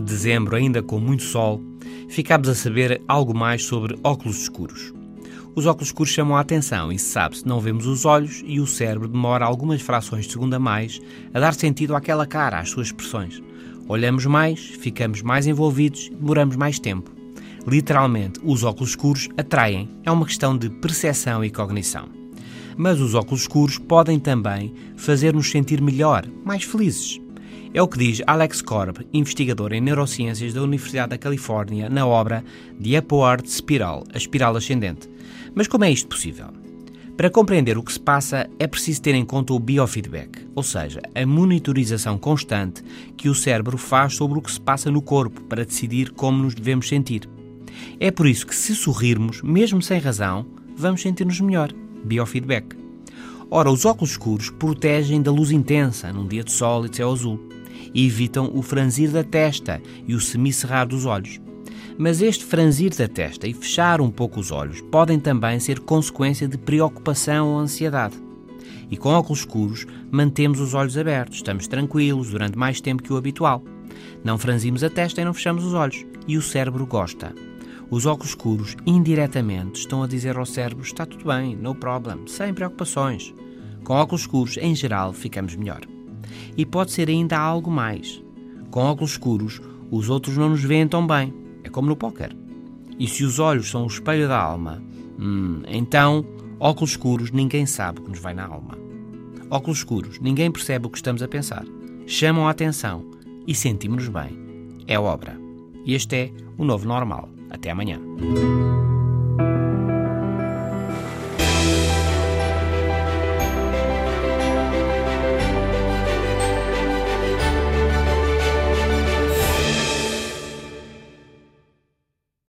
dezembro, ainda com muito sol, ficámos a saber algo mais sobre óculos escuros. Os óculos escuros chamam a atenção e se sabe se não vemos os olhos e o cérebro demora algumas frações de segundo a mais a dar sentido àquela cara, às suas expressões. Olhamos mais, ficamos mais envolvidos, demoramos mais tempo. Literalmente, os óculos escuros atraem. É uma questão de percepção e cognição. Mas os óculos escuros podem também fazer-nos sentir melhor, mais felizes. É o que diz Alex Korb, investigador em neurociências da Universidade da Califórnia, na obra The Upward Spiral, a espiral ascendente. Mas como é isto possível? Para compreender o que se passa, é preciso ter em conta o biofeedback, ou seja, a monitorização constante que o cérebro faz sobre o que se passa no corpo para decidir como nos devemos sentir. É por isso que, se sorrirmos, mesmo sem razão, vamos sentir-nos melhor. Biofeedback. Ora, os óculos escuros protegem da luz intensa num dia de sol e de céu azul e evitam o franzir da testa e o semicerrar dos olhos. Mas este franzir da testa e fechar um pouco os olhos podem também ser consequência de preocupação ou ansiedade. E com óculos escuros mantemos os olhos abertos, estamos tranquilos durante mais tempo que o habitual. Não franzimos a testa e não fechamos os olhos. E o cérebro gosta. Os óculos escuros, indiretamente, estão a dizer ao cérebro: está tudo bem, no problem, sem preocupações. Com óculos escuros, em geral, ficamos melhor. E pode ser ainda algo mais. Com óculos escuros, os outros não nos veem tão bem é como no póquer. E se os olhos são o espelho da alma, hum, então, óculos escuros, ninguém sabe o que nos vai na alma. Óculos escuros, ninguém percebe o que estamos a pensar. Chamam a atenção e sentimos-nos bem. É obra. Este é o novo normal. Até amanhã.